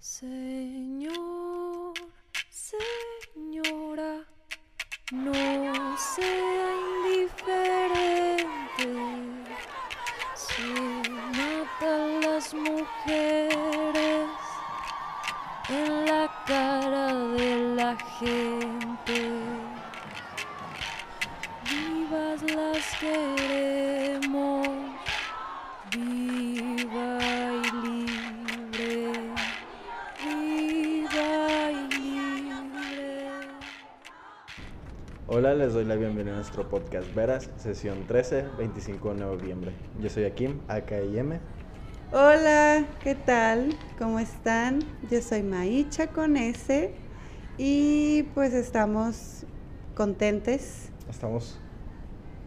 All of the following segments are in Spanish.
Señor, les doy la bienvenida a nuestro podcast Veras, sesión 13, 25 de noviembre. Yo soy Akim, AKIM. Hola, ¿qué tal? ¿Cómo están? Yo soy Maicha con S y pues estamos contentes. Estamos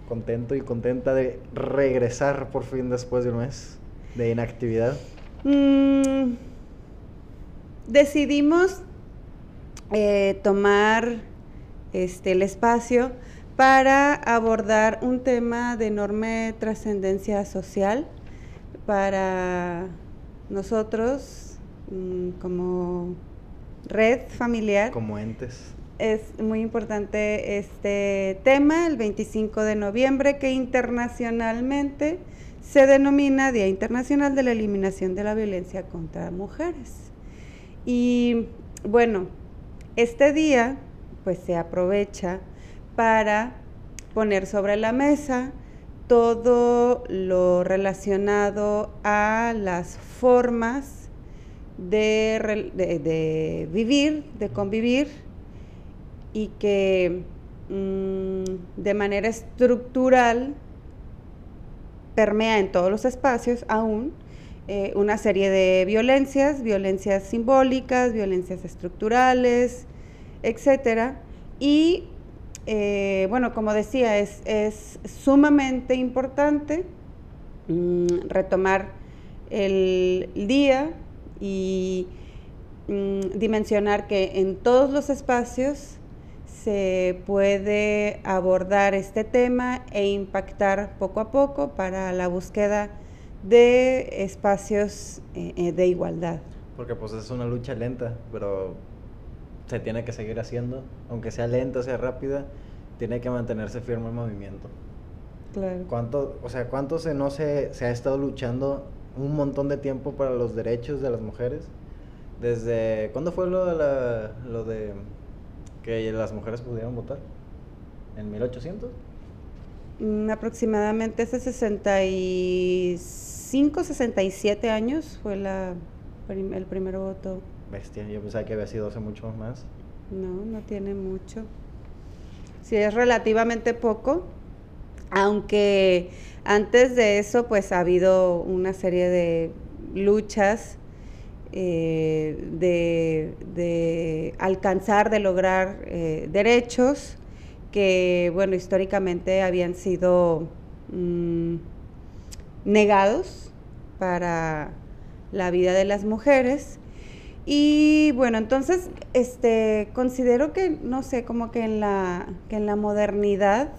contento y contenta de regresar por fin después de un mes de inactividad. Mm, decidimos eh, tomar este, el espacio para abordar un tema de enorme trascendencia social para nosotros mm, como red familiar. Como entes. Es muy importante este tema, el 25 de noviembre, que internacionalmente se denomina Día Internacional de la Eliminación de la Violencia contra Mujeres. Y bueno, este día pues se aprovecha para poner sobre la mesa todo lo relacionado a las formas de, de vivir, de convivir y que mm, de manera estructural permea en todos los espacios aún eh, una serie de violencias, violencias simbólicas, violencias estructurales, etcétera. Y eh, bueno, como decía, es, es sumamente importante mm, retomar el día y mm, dimensionar que en todos los espacios se puede abordar este tema e impactar poco a poco para la búsqueda de espacios eh, eh, de igualdad. Porque pues es una lucha lenta, pero se tiene que seguir haciendo. Aunque sea lenta, sea rápida, tiene que mantenerse firme el movimiento. Claro. ¿Cuánto, o sea, cuánto se no se, se ha estado luchando un montón de tiempo para los derechos de las mujeres? Desde ¿cuándo fue lo de la, lo de que las mujeres pudieran votar? ¿En 1800? Mm, aproximadamente hace 65, 67 años fue la, el primer voto. Bestia, yo pensaba que había sido hace mucho más. No, no tiene mucho. Sí, es relativamente poco, aunque antes de eso pues ha habido una serie de luchas eh, de, de alcanzar, de lograr eh, derechos que, bueno, históricamente habían sido mm, negados para la vida de las mujeres. Y bueno, entonces este considero que no sé, como que en la que en la modernidad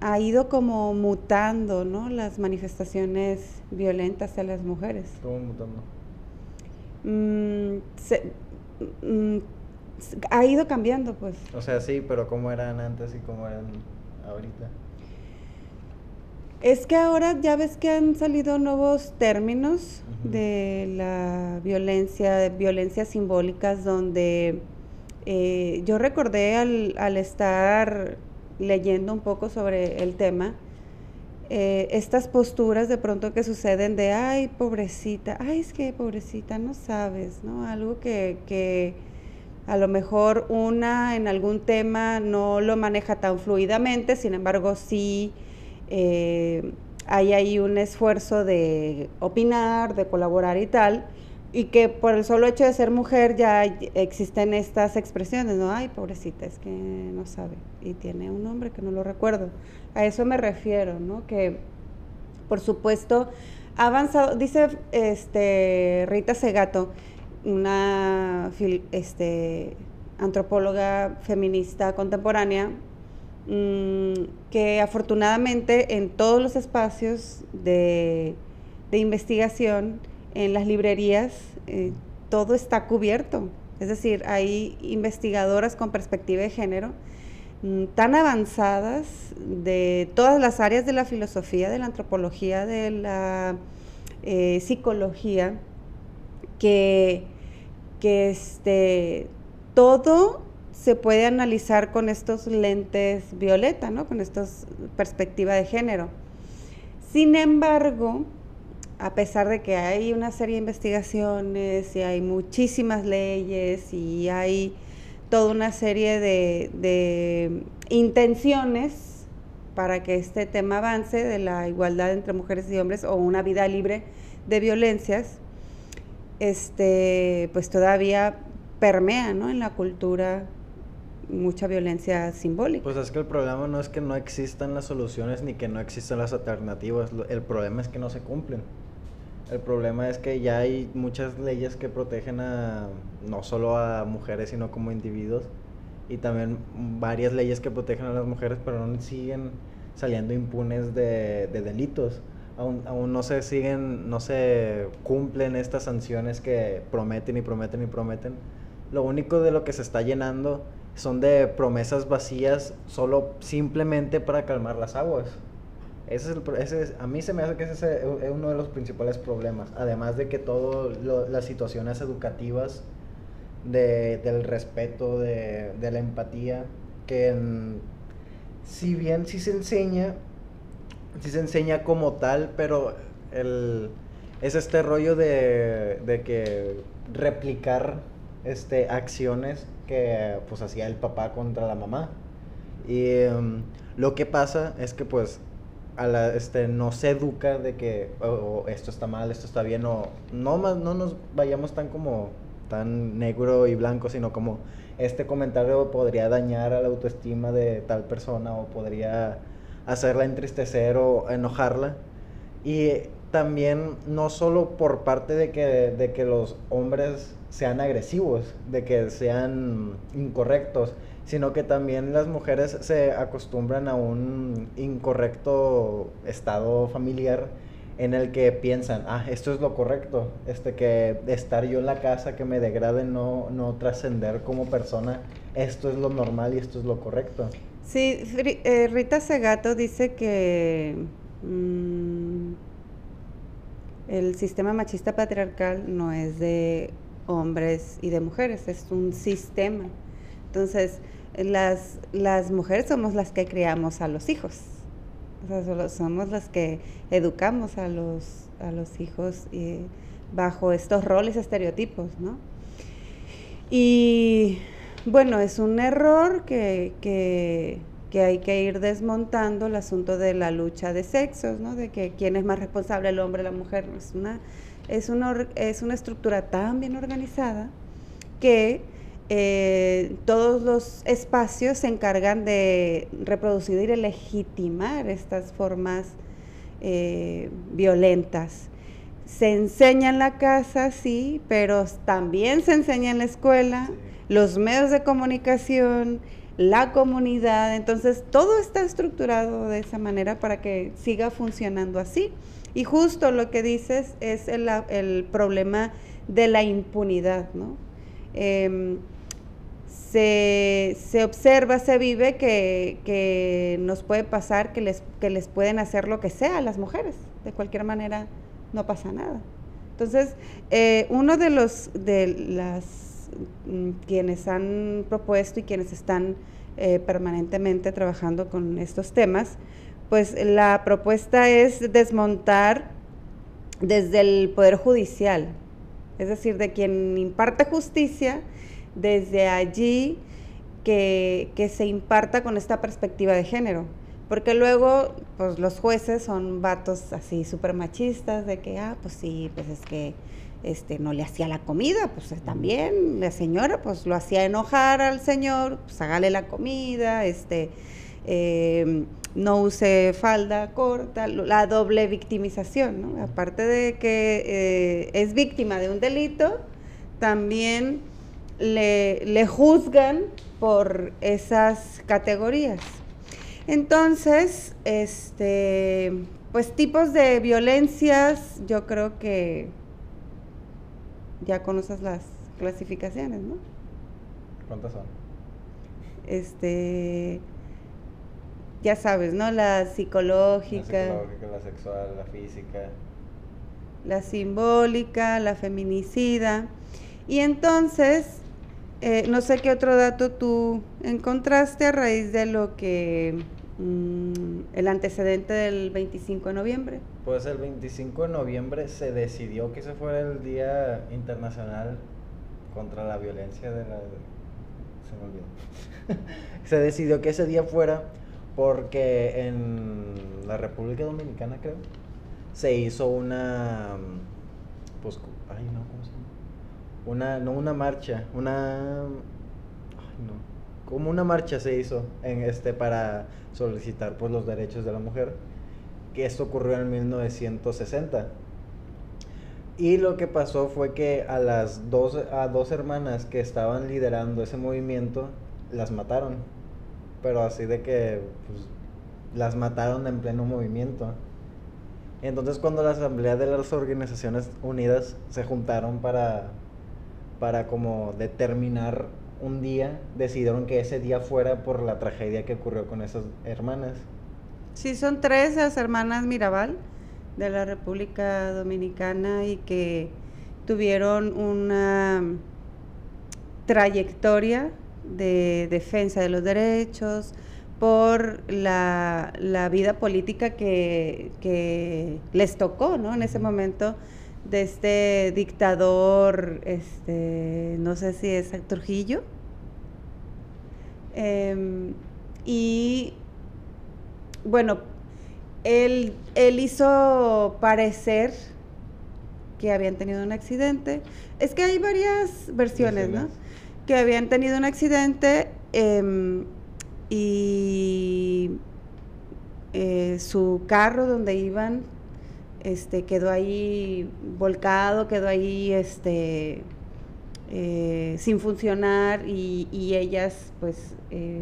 ha ido como mutando, ¿no? Las manifestaciones violentas a las mujeres. Estuvo mutando. Mm, se- mm, ha ido cambiando, pues. O sea, sí, pero ¿cómo eran antes y cómo eran ahorita? Es que ahora ya ves que han salido nuevos términos de la violencia, de violencias simbólicas, donde eh, yo recordé al, al estar leyendo un poco sobre el tema, eh, estas posturas de pronto que suceden de, ay, pobrecita, ay, es que pobrecita, no sabes, ¿no? Algo que, que a lo mejor una en algún tema no lo maneja tan fluidamente, sin embargo sí eh, hay ahí un esfuerzo de opinar, de colaborar y tal, y que por el solo hecho de ser mujer ya existen estas expresiones, ¿no? Ay, pobrecita, es que no sabe, y tiene un nombre que no lo recuerdo. A eso me refiero, ¿no? Que por supuesto ha avanzado, dice este Rita Segato, una este, antropóloga feminista contemporánea, que afortunadamente en todos los espacios de, de investigación, en las librerías, eh, todo está cubierto. Es decir, hay investigadoras con perspectiva de género mm, tan avanzadas de todas las áreas de la filosofía, de la antropología, de la eh, psicología, que, que este, todo se puede analizar con estos lentes violeta, ¿no? con estas perspectiva de género. Sin embargo, a pesar de que hay una serie de investigaciones y hay muchísimas leyes y hay toda una serie de, intenciones para que este tema avance de la igualdad entre mujeres y hombres o una vida libre de violencias, este, pues todavía permea en la cultura mucha violencia simbólica. Pues es que el problema no es que no existan las soluciones ni que no existan las alternativas, el problema es que no se cumplen. El problema es que ya hay muchas leyes que protegen a no solo a mujeres, sino como individuos. Y también varias leyes que protegen a las mujeres, pero no siguen saliendo impunes de, delitos. Aún, aún, no se siguen, no se cumplen estas sanciones que prometen y prometen y prometen. Lo único de lo que se está llenando son de promesas vacías solo simplemente para calmar las aguas. Ese es, el, ese a mí se me hace que ese es uno de los principales problemas, además de que todas las situaciones educativas de, del respeto, de, de, la empatía, que si bien sí se enseña, sí se enseña como tal, pero el, es este rollo de, de que replicar este, acciones que pues hacía el papá contra la mamá. Y em, lo que pasa es que pues a la, este, no se educa de que oh, oh, esto está mal, esto está bien, o no, no nos vayamos tan como tan negro y blanco, sino como este comentario podría dañar a la autoestima de tal persona o podría hacerla entristecer o enojarla. Y también no solo por parte de que, de que los hombres sean agresivos, de que sean incorrectos, sino que también las mujeres se acostumbran a un incorrecto estado familiar en el que piensan, ah, esto es lo correcto, este que estar yo en la casa, que me degrade, no, no trascender como persona, esto es lo normal y esto es lo correcto. Sí, eh, Rita Segato dice que mm, el sistema machista patriarcal no es de hombres y de mujeres, es un sistema. Entonces, las, las mujeres somos las que criamos a los hijos, somos las que educamos a los, a los hijos eh, bajo estos roles estereotipos, ¿no? Y bueno, es un error que, que, que, hay que ir desmontando el asunto de la lucha de sexos, ¿no? De que quién es más responsable, el hombre o la mujer. Es una, es una, es una estructura tan bien organizada que eh, todos los espacios se encargan de reproducir y de legitimar estas formas eh, violentas. Se enseña en la casa, sí, pero también se enseña en la escuela, los medios de comunicación, la comunidad. Entonces, todo está estructurado de esa manera para que siga funcionando así. Y justo lo que dices es el, problema de la impunidad, ¿no? Em, se, observa, se vive que, nos puede pasar, que les, que les pueden hacer lo que sea a las mujeres. De cualquier manera, no pasa nada. Entonces, eh, uno de los, de las, quienes han propuesto y quienes están eh, permanentemente trabajando con estos temas, pues la propuesta es desmontar desde el Poder Judicial, es decir, de quien imparte justicia, desde allí que, se imparta con esta perspectiva de género. Porque luego, pues los jueces son vatos así súper machistas, de que, ah, pues sí, pues es que este, no le hacía la comida, pues también la señora, pues lo hacía enojar al señor, pues hágale la comida, este, em, no use falda corta, la doble victimización, ¿no? Aparte de que eh, es víctima de un delito, también le, juzgan por esas categorías. Entonces, este, pues tipos de violencias, yo creo que ya conoces las clasificaciones, ¿no? ¿Cuántas son? Este, ya sabes, ¿no? La psicológica, La psicológica, la sexual, la física. la simbólica, la feminicida. Y entonces, eh, no sé qué otro dato tú encontraste a raíz de lo que mm, el antecedente del 25 de noviembre. Pues el 25 de noviembre se decidió que ese fuera el Día Internacional contra la Violencia de la... Se me olvidó. se decidió que ese día fuera porque en la República Dominicana, creo, se hizo una... Pues, ay, no, ¿cómo se llama? Una, no una marcha, una... Ay, no. Como una marcha se hizo en este para solicitar pues los derechos de la mujer que esto ocurrió en 1960. Y lo que pasó fue que a las dos, a dos hermanas que estaban liderando ese movimiento, las mataron. Pero así de que pues, las mataron en pleno movimiento. Entonces cuando la Asamblea de las Organizaciones Unidas se juntaron para, para como determinar un día, decidieron que ese día fuera por la tragedia que ocurrió con esas hermanas. Sí, son tres las hermanas Mirabal de la República Dominicana y que tuvieron una trayectoria de defensa de los derechos por la, la vida política que, que les tocó, ¿no? En ese momento de este dictador, este, no sé si es Trujillo. Em, y bueno, él, él hizo parecer que habían tenido un accidente. Es que hay varias versiones, ¿no? Que habían tenido un accidente em, y eh, su carro donde iban este, quedó ahí volcado, quedó ahí este, eh, sin funcionar y, y ellas pues eh,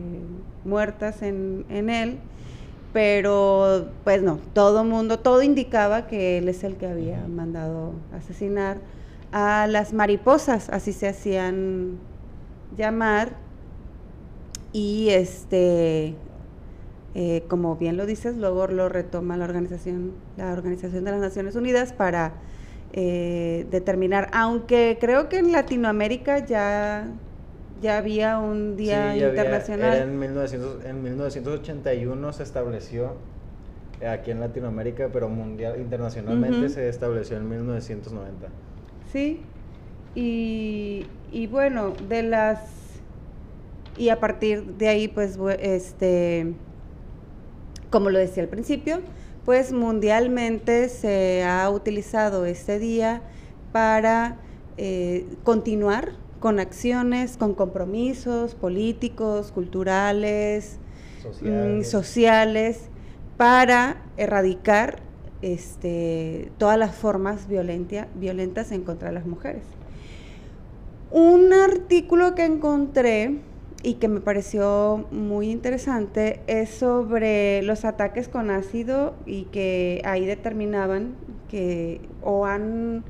muertas en, en él. Pero pues no, todo mundo, todo indicaba que él es el que había mandado asesinar a las mariposas, así se hacían llamar. Y este, eh, como bien lo dices, luego lo retoma la organización, la Organización de las Naciones Unidas para eh, determinar, aunque creo que en Latinoamérica ya, ya había un día Sí, ya había- internacional. era en, 1900 en 1981 se estableció aquí en Latinoamérica, pero mundial, internacionalmente se estableció en 1990. Sí, y, y bueno, de las... Y a partir de ahí, pues, este, como lo decía al principio, pues mundialmente se ha utilizado este día para eh, continuar con acciones, con compromisos políticos, culturales, mm, Sociales. sociales para erradicar este, todas las formas violentia- violentas en contra de las mujeres. Un artículo que encontré y que me pareció muy interesante es sobre los ataques con ácido y que ahí determinaban que o han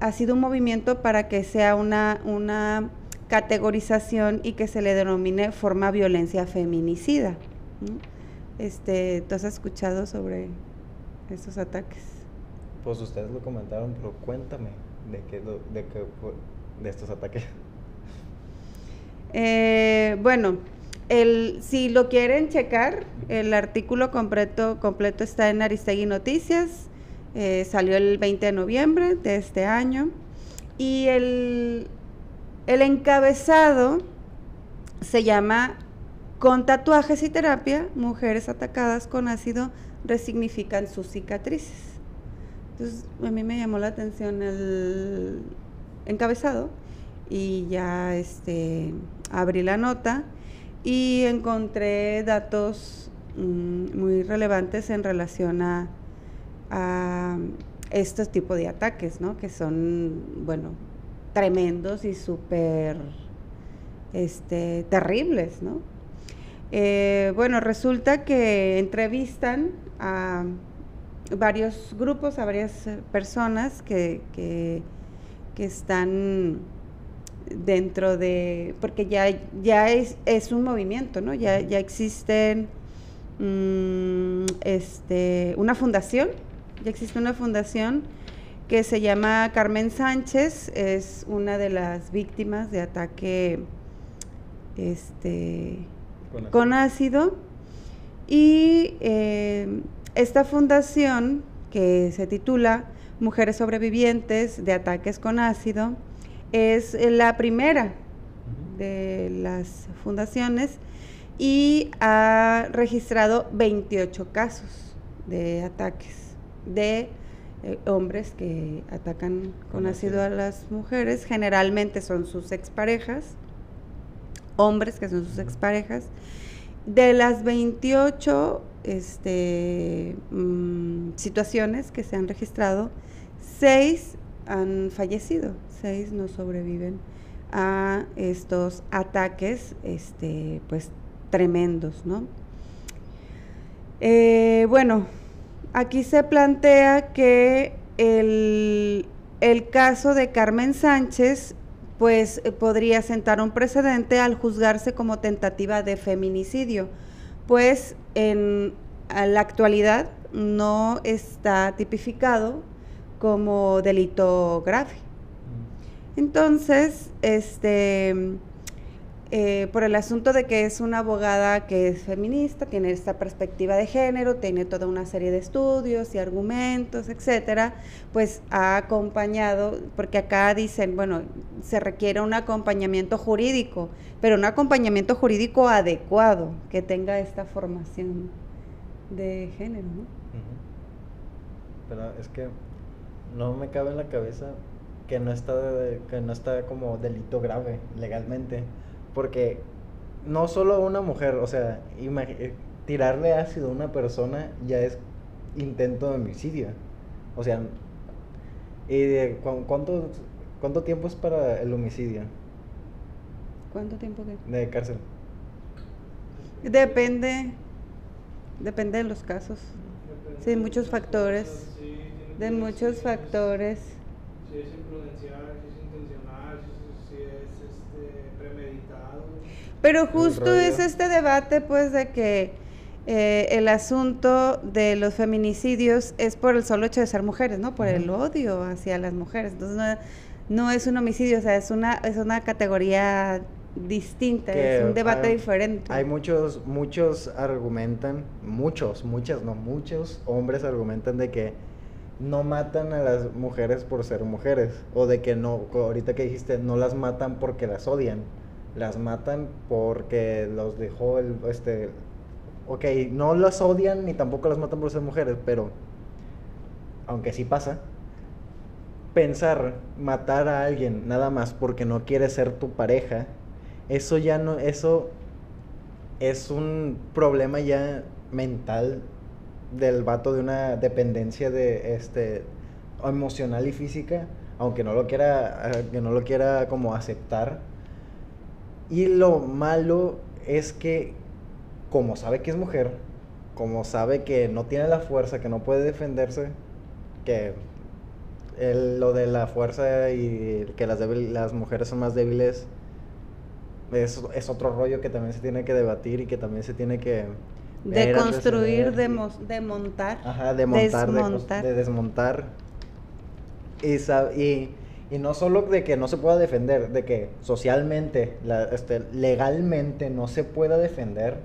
ha sido un movimiento para que sea una, una categorización y que se le denomine forma violencia feminicida. Este, ¿Tú has escuchado sobre estos ataques? Pues ustedes lo comentaron, pero cuéntame de qué, de qué de estos ataques. Eh, bueno, el, si lo quieren checar, el artículo completo, completo está en Aristegui Noticias, eh, salió el 20 de noviembre de este año, y el, el encabezado se llama Con tatuajes y terapia, mujeres atacadas con ácido resignifican sus cicatrices. Entonces, a mí me llamó la atención el encabezado y ya este, abrí la nota y encontré datos mm, muy relevantes en relación a, a estos tipos de ataques, ¿no? Que son, bueno, tremendos y súper este, terribles, ¿no? Eh, bueno, resulta que entrevistan a varios grupos, a varias personas que, que están dentro de, porque ya, ya es, es un movimiento, ¿no? Ya, ya existen mm, este, una fundación, ya existe una fundación que se llama Carmen Sánchez, es una de las víctimas de ataque este, con ácido. Y eh, esta fundación, que se titula Mujeres Sobrevivientes de Ataques con Ácido, es la primera de las fundaciones y ha registrado 28 casos de ataques de eh, hombres que atacan con ácido a las mujeres, generalmente son sus exparejas, hombres que son sus exparejas. De las 28 este, mm, situaciones que se han registrado, 6 han fallecido, 6 no sobreviven a estos ataques este, pues tremendos, ¿no? Eh, bueno, aquí se plantea que el, caso de Carmen Sánchez pues eh, podría sentar un precedente al juzgarse como tentativa de feminicidio, pues en la actualidad no está tipificado como delito grave. Entonces, este eh, por el asunto de que es una abogada que es feminista, tiene esta perspectiva de género, tiene toda una serie de estudios y argumentos, etcétera, pues ha acompañado, porque acá dicen, bueno, se requiere un acompañamiento jurídico, pero un acompañamiento jurídico adecuado, que tenga esta formación de género, ¿no? Pero es que no me cabe en la cabeza que no está, que no está como delito grave legalmente porque no solo una mujer, o sea, eh, tirarle ácido a una persona ya es intento de homicidio. O sea, ¿y cuánto, cuánto tiempo es para el homicidio? ¿Cuánto tiempo qué? De cárcel. Depende, depende de los casos. Sí, muchos factores. De muchos factores. Si es imprudencial, si es intencional, si es pero justo es este debate, pues, de que eh, el asunto de los feminicidios es por el solo hecho de ser mujeres, ¿no? Por el odio hacia las mujeres. Entonces, no, es un homicidio, o sea, es una, es una categoría distinta, es un debate diferente. Hay muchos, muchos argumentan, muchos, muchas, no, muchos hombres argumentan de que no matan a las mujeres por ser mujeres, o de que no, ahorita que dijiste, no las matan porque las odian. Las matan porque los dejó el, este, ok, no las odian ni tampoco las matan por ser mujeres, pero, aunque sí pasa, pensar matar a alguien nada más porque no quiere ser tu pareja, eso ya no, eso es un problema ya mental del vato de una dependencia de este emocional y física, aunque no lo quiera, que no lo quiera como aceptar. Y lo malo es que, como sabe que es mujer, como sabe que no tiene la fuerza, que no puede defenderse, que lo de la fuerza y que las, las mujeres son más débiles es, es, otro rollo que también se tiene que debatir y que también se tiene que... De construir, de, montar. Ajá, de montar, desmontar. De, desmontar. Y, y y no solo de que no se pueda defender, de que socialmente, este, legalmente no se pueda defender,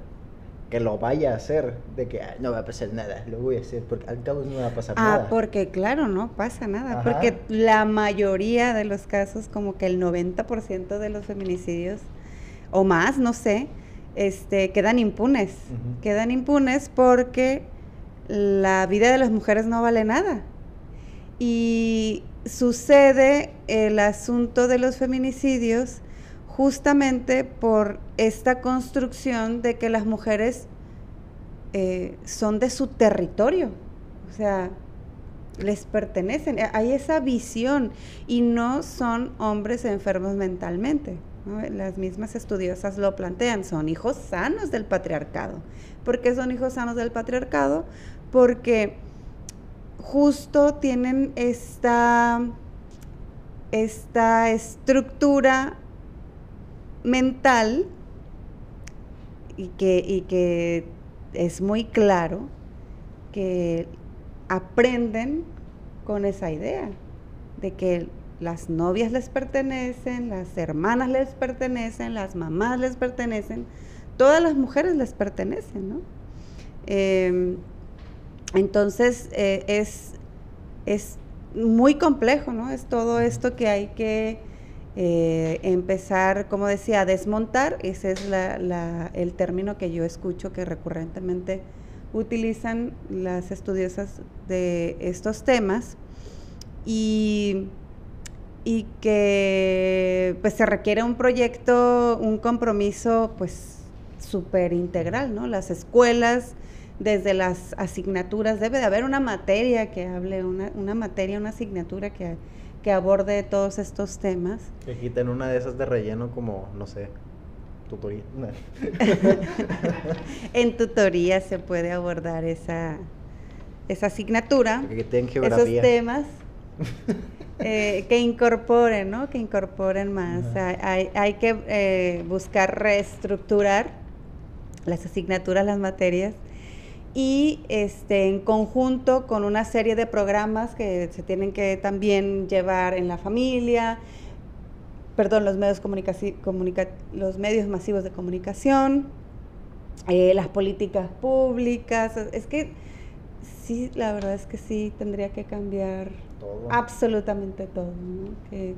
que lo vaya a hacer, de que no va a pasar nada, lo voy a hacer, porque al cabo no va a pasar nada. Ah, porque claro, no pasa nada, porque la mayoría de los casos, como que el 90% de los feminicidios, o más, no sé, este, quedan impunes, quedan impunes porque la vida de las mujeres no vale nada. Y sucede el asunto de los feminicidios justamente por esta construcción de que las mujeres eh, son de su territorio, o sea, les pertenecen, hay esa visión y no son hombres enfermos mentalmente. Las mismas estudiosas lo plantean, son hijos sanos del patriarcado. ¿Por qué son hijos sanos del patriarcado? Porque justo tienen esta esta estructura mental y que, y que es muy claro que aprenden con esa idea de que las novias les pertenecen, las hermanas les pertenecen, las mamás les pertenecen, todas las mujeres les pertenecen, ¿no? Em, entonces eh, es, es muy complejo, ¿no? Es todo esto que hay que eh, empezar, como decía, a desmontar, ese es el término que yo escucho que recurrentemente utilizan las estudiosas de estos temas y, y que pues se requiere un proyecto, un compromiso pues súper integral, ¿no? Las escuelas, desde las asignaturas, debe de haber una materia que hable, una, una materia, una asignatura que que aborde todos estos temas. Que quiten una de esas de relleno como, no sé, tutoría. en tutoría se puede abordar esa, esa asignatura, esos temas. Eh, que incorporen, ¿no? Que incorporen más. Hay, hay, que eh, buscar reestructurar las asignaturas, las materias, y este, en conjunto con una serie de programas que se tienen que también llevar en la familia, perdón, los medios, los medios masivos de comunicación, eh, las políticas públicas. Es que sí, la verdad es que sí tendría que cambiar absolutamente todo. Que,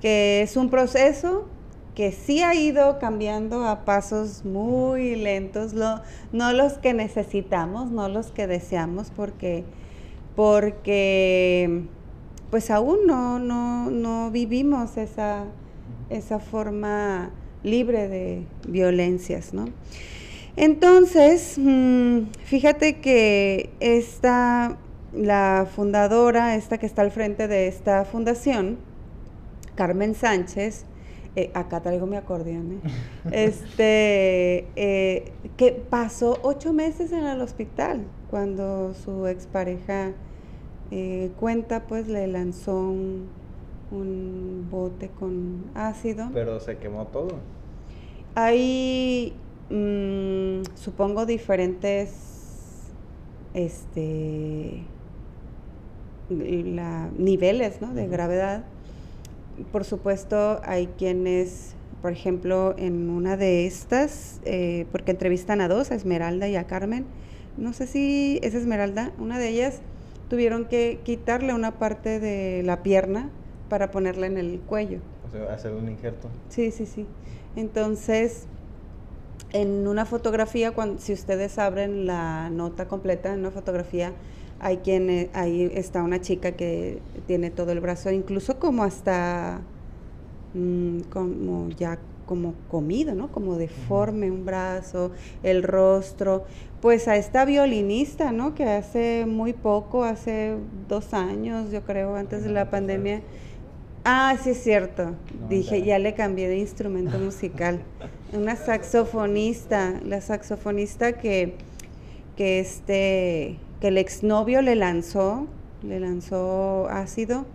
que es un proceso que sí ha ido cambiando a pasos muy lentos, no los que necesitamos, no los que deseamos, porque, porque pues aún no, no, vivimos esa, esa forma libre de violencias, ¿no? Entonces, mm, fíjate que esta, la fundadora, esta que está al frente de esta fundación, Carmen Sánchez, eh, acá traigo mi acordeón, ¿eh? este, eh, que pasó ocho meses en el hospital cuando su expareja cuenta, pues le lanzó un, bote con ácido. Pero se quemó todo. Hay, mm, supongo, diferentes, este, niveles, ¿no? De gravedad por supuesto, hay quienes, por ejemplo, en una de estas, eh, porque entrevistan a dos, a Esmeralda y a Carmen, no sé si es Esmeralda, una de ellas tuvieron que quitarle una parte de la pierna para ponerla en el cuello. O sea, hacer un injerto. Sí, sí, sí. Entonces, en una fotografía, cuando, si ustedes abren la nota completa, en una fotografía hay quien, eh, ahí está una chica que tiene todo el brazo, incluso como hasta, mm, como ya como comido, ¿no? Como deforme un brazo, el rostro. Pues a esta violinista, ¿no? Que hace muy poco, hace dos años, yo creo, antes de la pandemia. Ah, sí es cierto. Dije, ya le cambié de instrumento musical. Una saxofonista, la saxofonista que, que este que el exnovio le lanzó, le lanzó ácido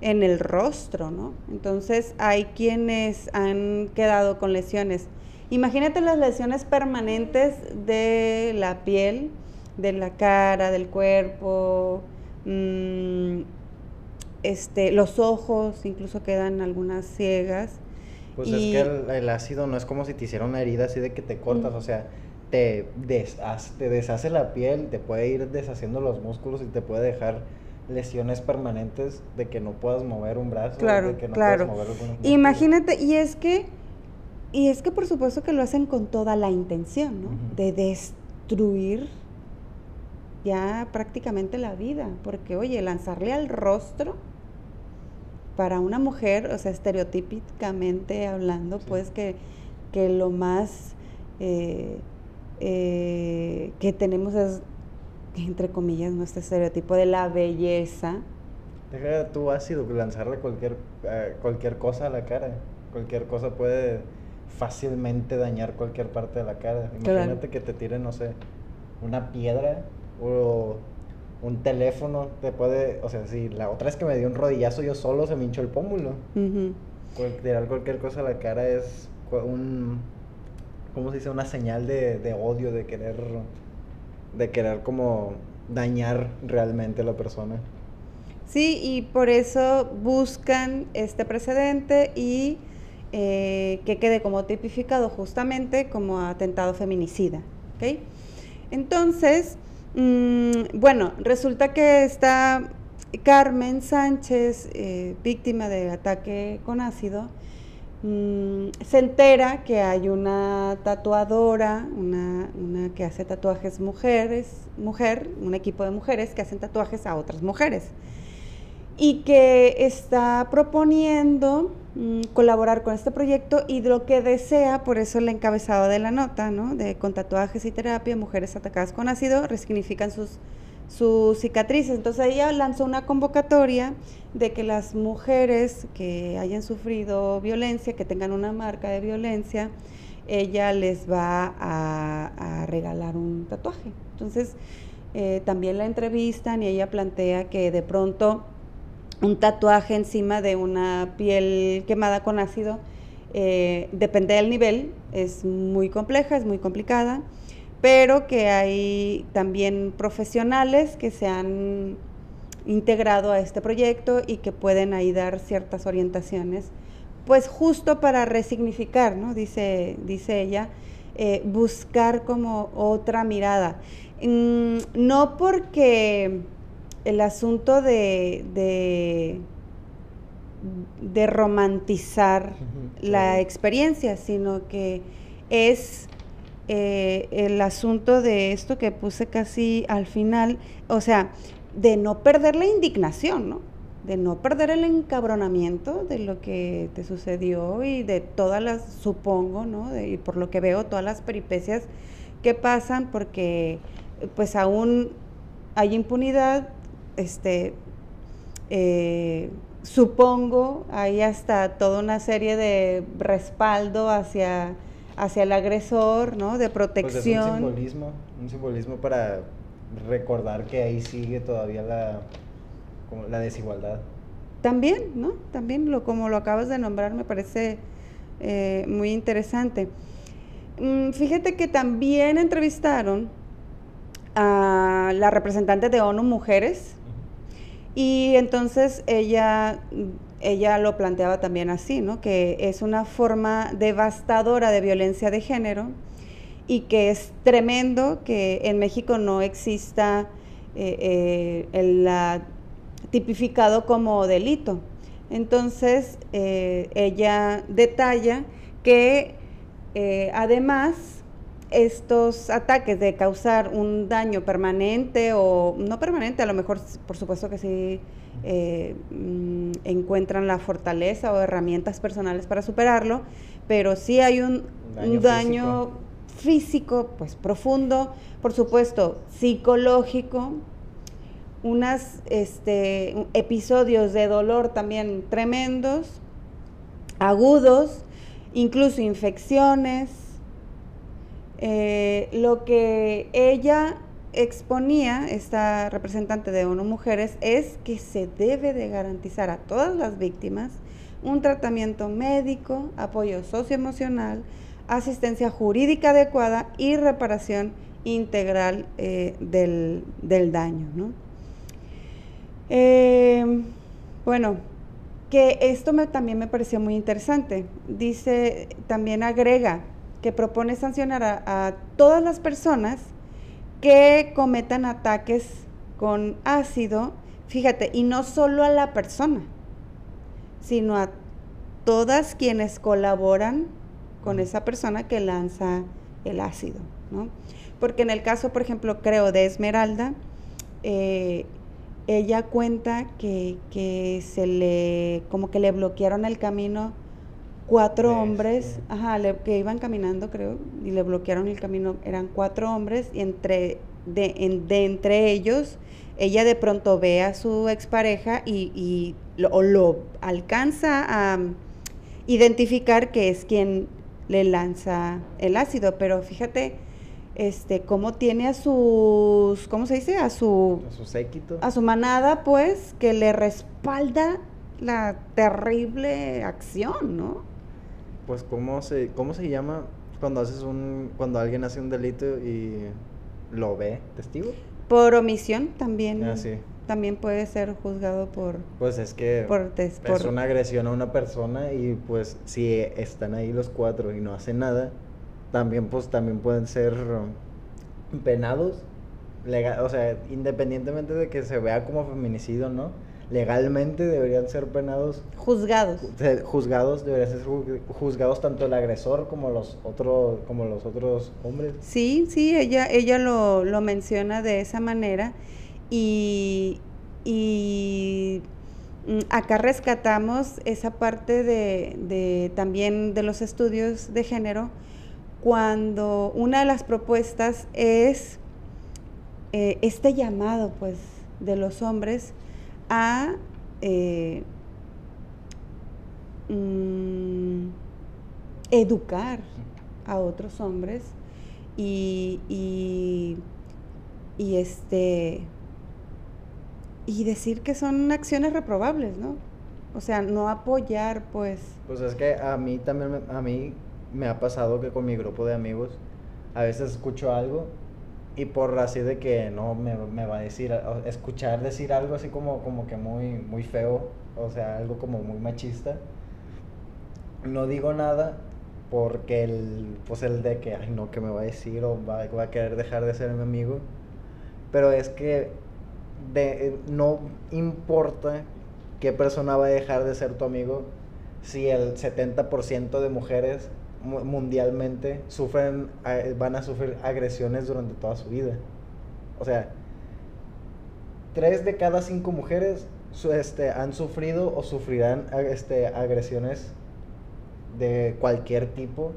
en el rostro, ¿no? Entonces hay quienes han quedado con lesiones. Imagínate las lesiones permanentes de la piel, de la cara, del cuerpo, mm, este, los ojos, incluso quedan algunas ciegas. Pues es que el, ácido no es como si te hiciera una herida así de que te cortas, o sea, te, deshace, te deshace la piel, te puede ir deshaciendo los músculos y te puede dejar lesiones permanentes de que no puedas mover un brazo, claro, de que no claro. puedas mover Imagínate, y es que, y es que por supuesto que lo hacen con toda la intención, ¿no? De destruir ya prácticamente la vida, porque oye, lanzarle al rostro para una mujer, o sea, estereotípicamente hablando, pues que, que lo más eh, eh, que tenemos es, entre comillas, nuestro estereotipo de la belleza. Deja tú ácido, lanzarle cualquier, eh, cualquier cosa a la cara. Cualquier cosa puede fácilmente dañar cualquier parte de la cara. Imagínate que te tiren, no sé, una piedra o, un teléfono te puede, o sea, si la otra vez que me dio un rodillazo yo solo se me hinchó el pómulo. Ujú. Cual- tirar cualquier cosa a la cara es un, ¿cómo se dice? Una señal de, de odio, de querer, de querer como dañar realmente a la persona. Sí, y por eso buscan este precedente y eh, que quede como tipificado justamente como atentado feminicida. ¿ok? Entonces, mm, bueno, resulta que está Carmen Sánchez, eh, víctima de ataque con ácido, mm, se entera que hay una tatuadora, una, una que hace tatuajes mujeres, mujer, un equipo de mujeres que hacen tatuajes a otras mujeres y que está proponiendo mm, colaborar con este proyecto y lo que desea, por eso el encabezado de la nota, ¿no? De con tatuajes y terapia, mujeres atacadas con ácido resignifican sus, sus cicatrices. Entonces ella lanzó una convocatoria de que las mujeres que hayan sufrido violencia, que tengan una marca de violencia, ella les va a, regalar un tatuaje. Entonces eh, también la entrevistan y ella plantea que de pronto un tatuaje encima de una piel quemada con ácido, eh, depende del nivel, es muy compleja, es muy complicada, pero que hay también profesionales que se han integrado a este proyecto y que pueden ahí dar ciertas orientaciones, pues justo para resignificar, ¿no? Dice, dice ella, eh, buscar como otra mirada. Mm, no porque el asunto de, de, de romantizar la experiencia, sino que es eh, el asunto de esto que puse casi al final, o sea, de no perder la indignación, ¿no? De no perder el encabronamiento de lo que te sucedió y de todas las, supongo, ¿no? De- y por lo que veo, todas las peripecias que pasan, porque pues aún hay impunidad, este, eh, supongo, hay hasta toda una serie de respaldo hacia, hacia el agresor, ¿no? De Pues es un protección. simbolismo, un simbolismo para recordar que ahí sigue todavía la, como la desigualdad. También, ¿no? También, lo, como lo acabas de nombrar, me parece eh, muy interesante. Mm, fíjate que también entrevistaron a la representante de ONU Mujeres y entonces ella, ella lo planteaba también así, ¿no? Que es una forma devastadora de violencia de género y que es tremendo que en México no exista eh, eh, el tipificado como delito. Entonces, eh, ella detalla que además estos ataques de causar un daño permanente o no permanente, a lo mejor por supuesto que sí eh, mm, encuentran la fortaleza o herramientas personales para superarlo, pero sí hay un Daño un daño físico, pues profundo, por supuesto, psicológico, unas este, episodios de dolor también tremendos, agudos, incluso infecciones. Eh, lo que ella exponía, esta representante de ONU Mujeres, es que se debe de garantizar a todas las víctimas un tratamiento médico, apoyo socioemocional, asistencia jurídica adecuada y reparación integral eh, del, del daño. ¿no? Eh, bueno, que esto también me pareció muy interesante. Dice, también agrega que propone sancionar a, a todas las personas que cometan ataques con ácido, fíjate, y no solo a la persona, sino a todas quienes colaboran con esa persona que lanza el ácido, ¿no? Porque en el caso, por ejemplo, creo de Esmeralda, eh, ella cuenta que, que se le, como que le bloquearon el camino cuatro hombres, ajá, le- que iban caminando, creo, y le bloquearon el camino, eran cuatro hombres, y entre, de, en- de entre ellos, ella de pronto ve a su expareja y, y lo, o lo alcanza a identificar que es quien le lanza el ácido, pero fíjate este, cómo tiene a sus, ¿cómo se dice? A su, A su séquito. a su manada, pues, que le respalda la terrible acción, ¿no? Pues cómo se, cómo se llama cuando haces un, cuando alguien hace un delito y lo ve testigo. Por omisión también, Ah, sí. también puede ser juzgado por, Pues es que por, tes- es por- una agresión a una persona y pues si están ahí los cuatro y no hacen nada, también pues también pueden ser penados, lega- o sea, independientemente de que se vea como feminicidio, ¿no? Legalmente deberían ser penados, juzgados. juzgados, deberían ser ju- juzgados tanto el agresor como los otros, como los otros hombres. Sí, sí, ella, ella lo, lo menciona de esa manera y, y, mm, acá rescatamos esa parte de, de también de los estudios de género cuando una de las propuestas es eh, este llamado pues de los hombres a eh, mm, educar a otros hombres y, y, y, este y decir que son acciones reprobables, ¿no? O sea, no apoyar, pues, Pues es que a mí también, a mí me ha pasado que con mi grupo de amigos a veces escucho algo y por así de que no me, me va a decir, escuchar decir algo así como, como que muy, muy feo, o sea, algo como muy machista, no digo nada porque el, pues el de que, ay no, que me va a decir o va, va a querer dejar de ser mi amigo, pero es que de, no importa qué persona va a dejar de ser tu amigo si el 70% de mujeres mu- mundialmente sufren, van a sufrir agresiones durante toda su vida. O sea, tres de cada cinco mujeres este, han sufrido o sufrirán este, agresiones de cualquier tipo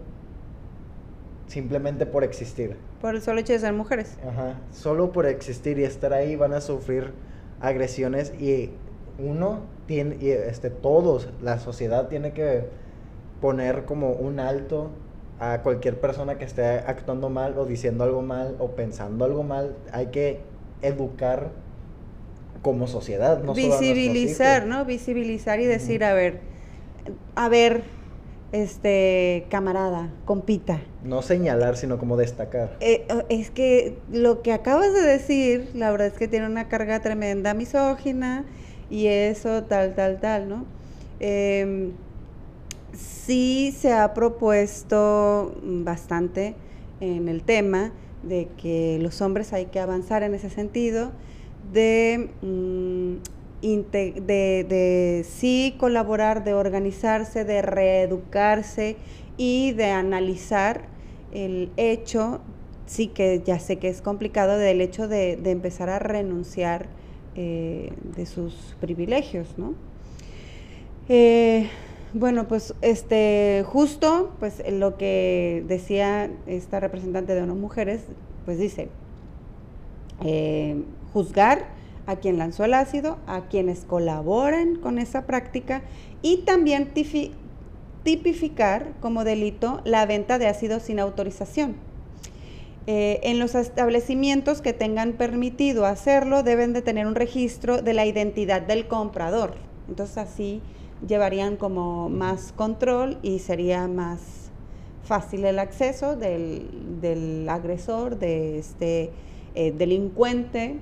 simplemente por existir. por el solo hecho de ser mujeres. Ajá. Solo por existir y estar ahí van a sufrir agresiones y uno tiene, y este, todos, la sociedad tiene que poner como un alto a cualquier persona que esté actuando mal o diciendo algo mal o pensando algo mal. Hay que educar como sociedad, no Visibilizar. ¿no? Visibilizar y decir, a ver, a ver, este, camarada, compita. No señalar, sino como destacar. Eh, eh, es que lo que acabas de decir, la verdad es que tiene una carga tremenda misógina y eso, tal, tal, tal, ¿no? Em, sí se ha propuesto bastante en el tema de que los hombres hay que avanzar en ese sentido, de, mm, de, de sí colaborar, de organizarse, de reeducarse y de analizar el hecho, sí que ya sé que es complicado, del hecho de, de empezar a renunciar eh, de sus privilegios, ¿no? Eh, bueno, pues este, justo, pues lo que decía esta representante de unas mujeres, pues dice, eh, juzgar a quien lanzó el ácido, a quienes colaboran con esa práctica y también tipificar como delito la venta de ácido sin autorización. Eh, en los establecimientos que tengan permitido hacerlo deben de tener un registro de la identidad del comprador. Entonces así llevarían como más control y sería más fácil el acceso del, del agresor, de este eh, delincuente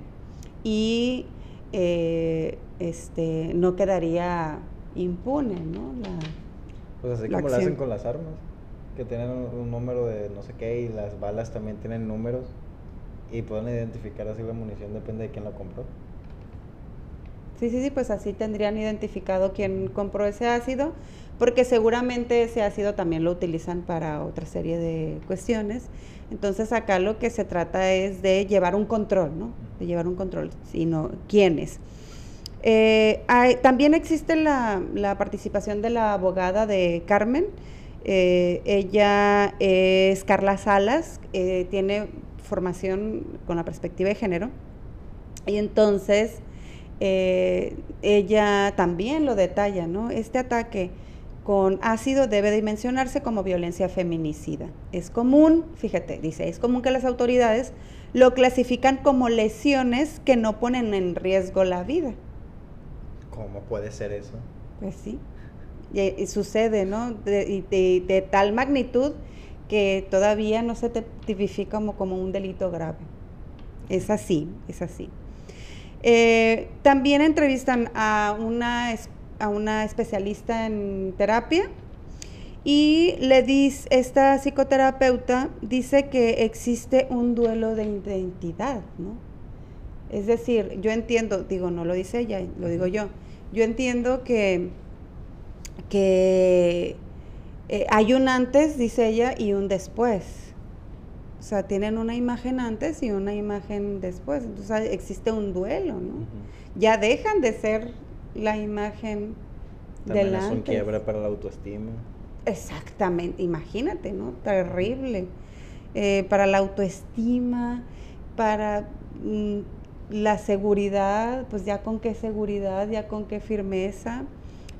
y eh, este, no quedaría impune, ¿no? La- Pues así la como lo hacen con las armas, que tienen un, un número de no sé qué y las balas también tienen números y pueden identificar así la munición, depende de quién la compró. Sí, sí, sí, pues así tendrían identificado quién compró ese ácido, porque seguramente ese ácido también lo utilizan para otra serie de cuestiones. Entonces acá lo que se trata es de llevar un control, ¿no? De llevar un control, sino quiénes. Eh, hay- también existe la, la participación de la abogada de Carmen. Eh, ella es Carla Salas, eh, tiene formación con la perspectiva de género. Y entonces eh, ella también lo detalla, ¿no? Este ataque con ácido debe dimensionarse como violencia feminicida. Es común, fíjate, dice, es común que las autoridades lo clasifican como lesiones que no ponen en riesgo la vida. ¿Cómo puede ser eso? Pues sí, y, y sucede, ¿no? De, y de- de tal magnitud que todavía no se te tipifica como, como un delito grave. Es así, es así. Eh, también entrevistan a una, a una especialista en terapia y le dice, esta psicoterapeuta dice que existe un duelo de identidad, ¿no? Es decir, yo entiendo, digo, no lo dice ella, lo digo yo, yo entiendo que, que eh, hay un antes, dice ella, y un después. O sea, tienen una imagen antes y una imagen después. Entonces existe un duelo, ¿no? Ya dejan de ser la imagen También del es un antes. quiebre para la autoestima. Exactamente, imagínate, ¿no? Terrible. Eh, para la autoestima, para mm, la seguridad, pues ya con qué seguridad, ya con qué firmeza,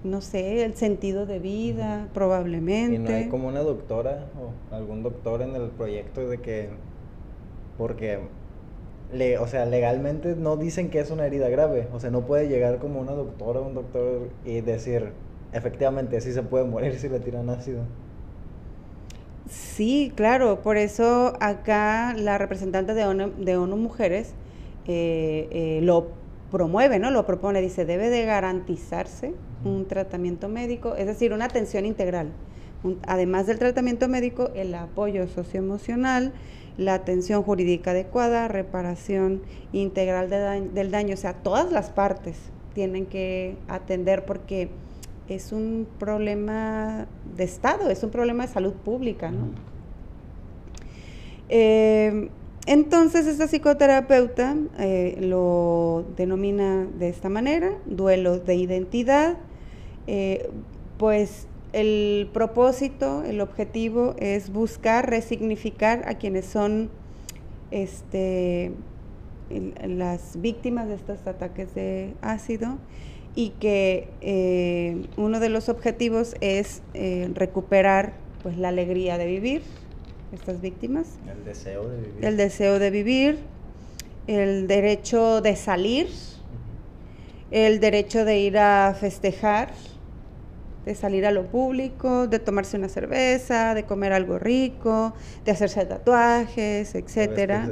no sé, el sentido de vida, probablemente. Y no hay como una doctora o algún doctor en el proyecto de que. Porque. Le, o sea, legalmente no dicen que es una herida grave. O sea, no puede llegar como una doctora o un doctor y decir, efectivamente, sí se puede morir si le tiran ácido. Sí, claro, por eso acá la representante de ONU, de ONU Mujeres eh, eh, lo promueve, ¿no? Lo propone, dice, debe de garantizarse un tratamiento médico, es decir, una atención integral. Un- además del tratamiento médico, el apoyo socioemocional, la atención jurídica adecuada, reparación integral de del daño, o sea, todas las partes tienen que atender porque es un problema de Estado, es un problema de salud pública, ¿no? Eh, entonces, esta psicoterapeuta eh, lo denomina de esta manera, duelo de identidad, eh, pues el propósito, el objetivo es buscar resignificar a quienes son este, las víctimas de estos ataques de ácido y que eh, uno de los objetivos es eh, recuperar pues la alegría de vivir estas víctimas El deseo de vivir. el deseo de vivir, el derecho de salir, el derecho de ir a festejar, de salir a lo público, de tomarse una cerveza, de comer algo rico, de hacerse tatuajes, etcétera.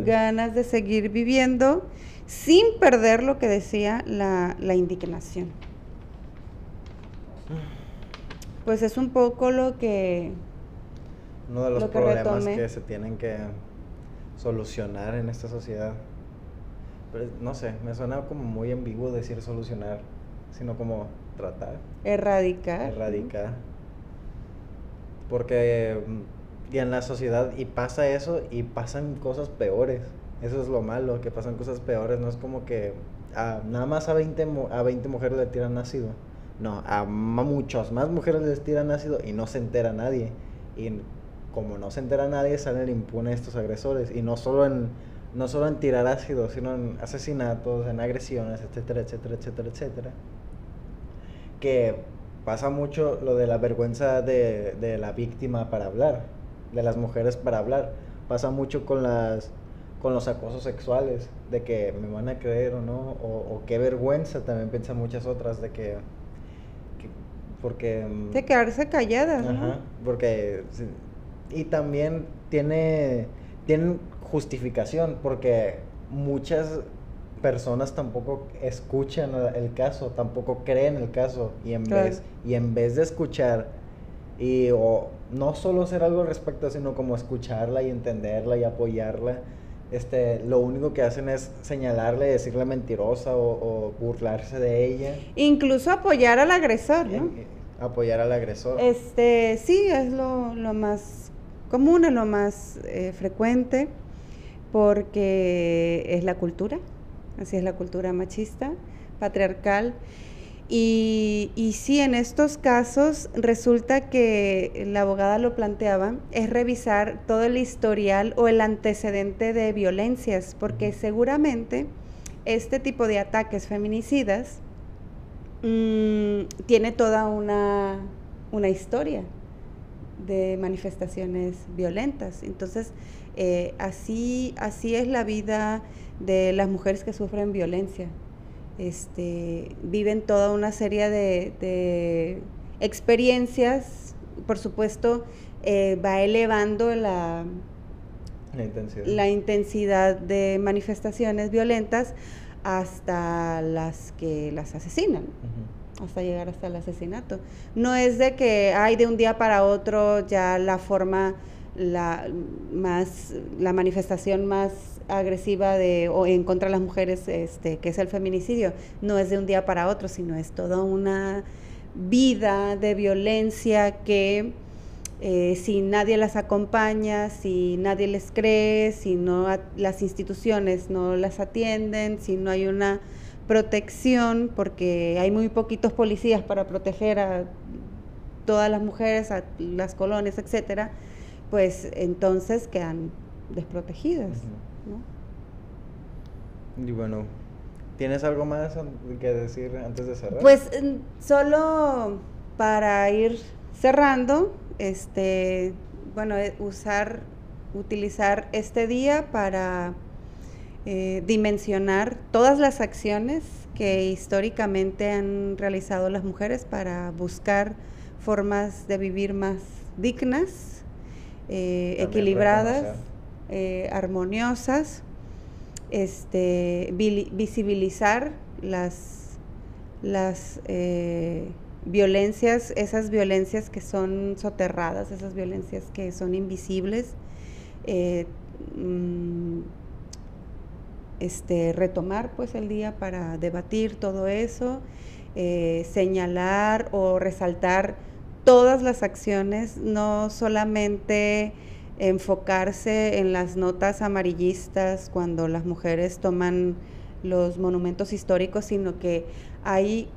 Ganas de seguir viviendo sin perder lo que decía la, la indignación. Pues es un poco lo que Uno de los lo que problemas que se tienen que solucionar en esta sociedad. Pero, no sé, me suena como muy ambiguo decir solucionar, sino como tratar, erradicar. erradicar. Porque mm, y en la sociedad y pasa eso y pasan cosas peores. Eso es lo malo, que pasan cosas peores. No es como que a- nada más a 20, mu- a 20 mujeres le tiran ácido. No, a muchas más mujeres les tiran ácido y no se entera nadie. Y como no se entera nadie, salen impunes estos agresores. Y no solo en, no solo en tirar ácido, sino en asesinatos, en agresiones, etcétera, etcétera, etcétera, etcétera. Que pasa mucho lo de la vergüenza de, de la víctima para hablar, de las mujeres para hablar. Pasa mucho con las con los acosos sexuales, de que me van a creer o no, o, o qué vergüenza también piensan muchas otras de que, que- porque mm, De quedarse calladas, ¿no? Ajá, porque y también tiene tienen justificación porque muchas personas tampoco escuchan el caso, tampoco creen el caso y en Claro. vez y en vez de escuchar y o no solo hacer algo al respecto, sino como escucharla y entenderla y apoyarla, este, lo único que hacen es señalarle, decirle mentirosa o, o burlarse de ella, Incluso apoyar al agresor, ¿no? en- apoyar al agresor. Este, sí, es lo, lo más común, es lo más eh, frecuente, porque es la cultura, así es la cultura machista, patriarcal. Y, y sí, en estos casos resulta que la abogada lo planteaba, es revisar todo el historial o el antecedente de violencias, porque seguramente este tipo de ataques feminicidas mm, tiene toda una una historia de manifestaciones violentas. Entonces, eh, así, así es la vida de las mujeres que sufren violencia. Este, viven toda una serie de, de experiencias, por supuesto, eh, va elevando la, La intensidad. la intensidad de manifestaciones violentas hasta las que las asesinan hasta llegar hasta el asesinato. No es de que hay de un día para otro ya la forma la más la manifestación más agresiva de o en contra de las mujeres este que es el feminicidio, no es de un día para otro, sino es toda una vida de violencia que eh, si nadie las acompaña, si nadie les cree, si no las instituciones no las atienden, si no hay una protección, porque hay muy poquitos policías para proteger a todas las mujeres, a las colonias, etcétera, pues entonces quedan desprotegidas. Y bueno, ¿tienes algo más que decir antes de cerrar? Pues solo para ir cerrando, este, bueno, eh, usar, utilizar este día para eh, dimensionar todas las acciones que históricamente han realizado las mujeres para buscar formas de vivir más dignas, eh, equilibradas, eh, armoniosas, este, visibilizar las, las eh, violencias, esas violencias que son soterradas, esas violencias que son invisibles, eh, mm, este, retomar pues el día para debatir todo eso, eh, señalar o resaltar todas las acciones, no solamente enfocarse en las notas amarillistas cuando las mujeres toman los monumentos históricos, sino que hay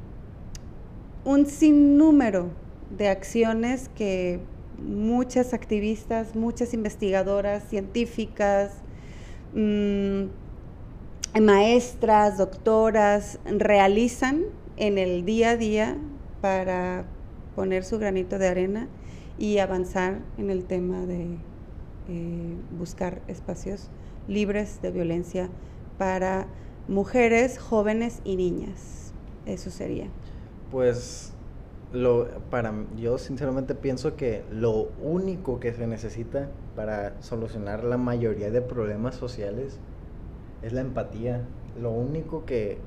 un sinnúmero de acciones que muchas activistas, muchas investigadoras, científicas, mm, maestras, doctoras realizan en el día a día para poner su granito de arena y avanzar en el tema de eh, buscar espacios libres de violencia para mujeres, jóvenes y niñas. Eso sería. Pues lo para yo sinceramente pienso que lo único que se necesita para solucionar la mayoría de problemas sociales es la empatía. Lo único que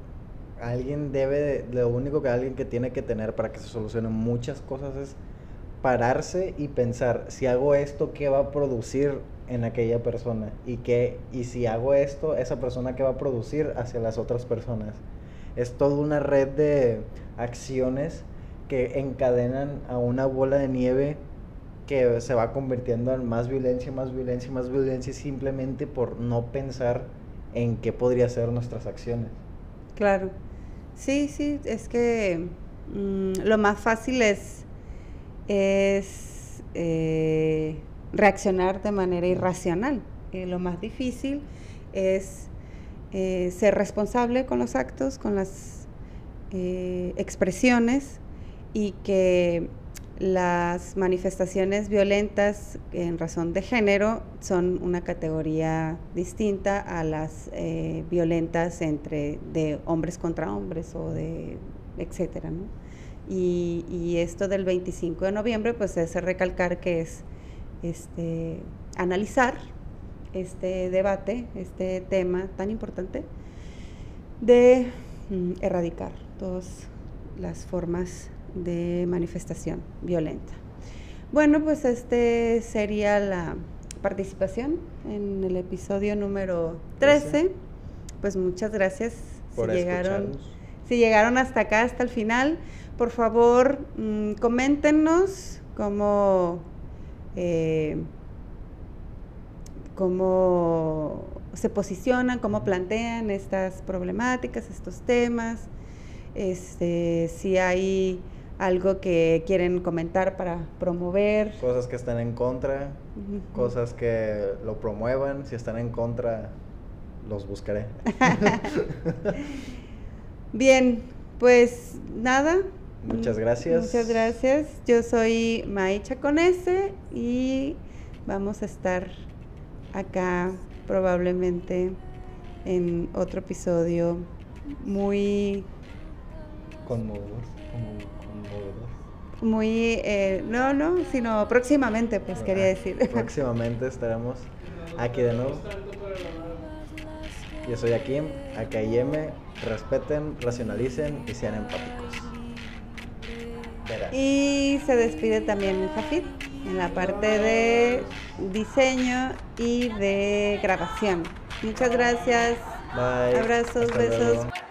alguien debe de- lo único que alguien que tiene que tener para que se solucionen muchas cosas es pararse y pensar si hago esto qué va a producir en aquella persona y qué y si hago esto esa persona qué va a producir hacia las otras personas es toda una red de acciones que encadenan a una bola de nieve que se va convirtiendo en más violencia, más violencia, más violencia simplemente por no pensar en qué podría ser nuestras acciones. Claro. Sí, sí, es que mm, lo más fácil es, es eh, reaccionar de manera irracional. Eh, lo más difícil es eh, ser responsable con los actos, con las expresiones y que las manifestaciones violentas en razón de género son una categoría distinta a las violentas entre de hombres contra hombres o de etcétera. Y, y esto del 25 de noviembre, pues es recalcar que es este analizar este debate, este tema tan importante de mm, erradicar todas las formas de manifestación violenta. Bueno, pues este sería la participación en el episodio número 13. Trece. Pues muchas gracias Por si llegaron, si llegaron hasta acá, hasta el final. Por favor, mm, coméntenos cómo, eh, cómo se posicionan, cómo plantean estas problemáticas, estos temas. Este, si hay algo que quieren comentar para promover. Cosas que están en contra, cosas que lo promuevan, si están en contra, los buscaré. Bien, pues nada, Muchas gracias. Muchas gracias. Yo soy Maicha con S y vamos a estar acá probablemente en otro episodio muy, Conmovedor. muy, eh, no, no, sino próximamente, pues quería decir. Próximamente estaremos aquí de nuevo. Yo soy Akim, AKIM. Respeten, racionalicen y sean empáticos. Verás. Y se despide también Jafid en la parte de diseño y de grabación. Muchas gracias. Bye. Abrazos, Hasta besos. luego.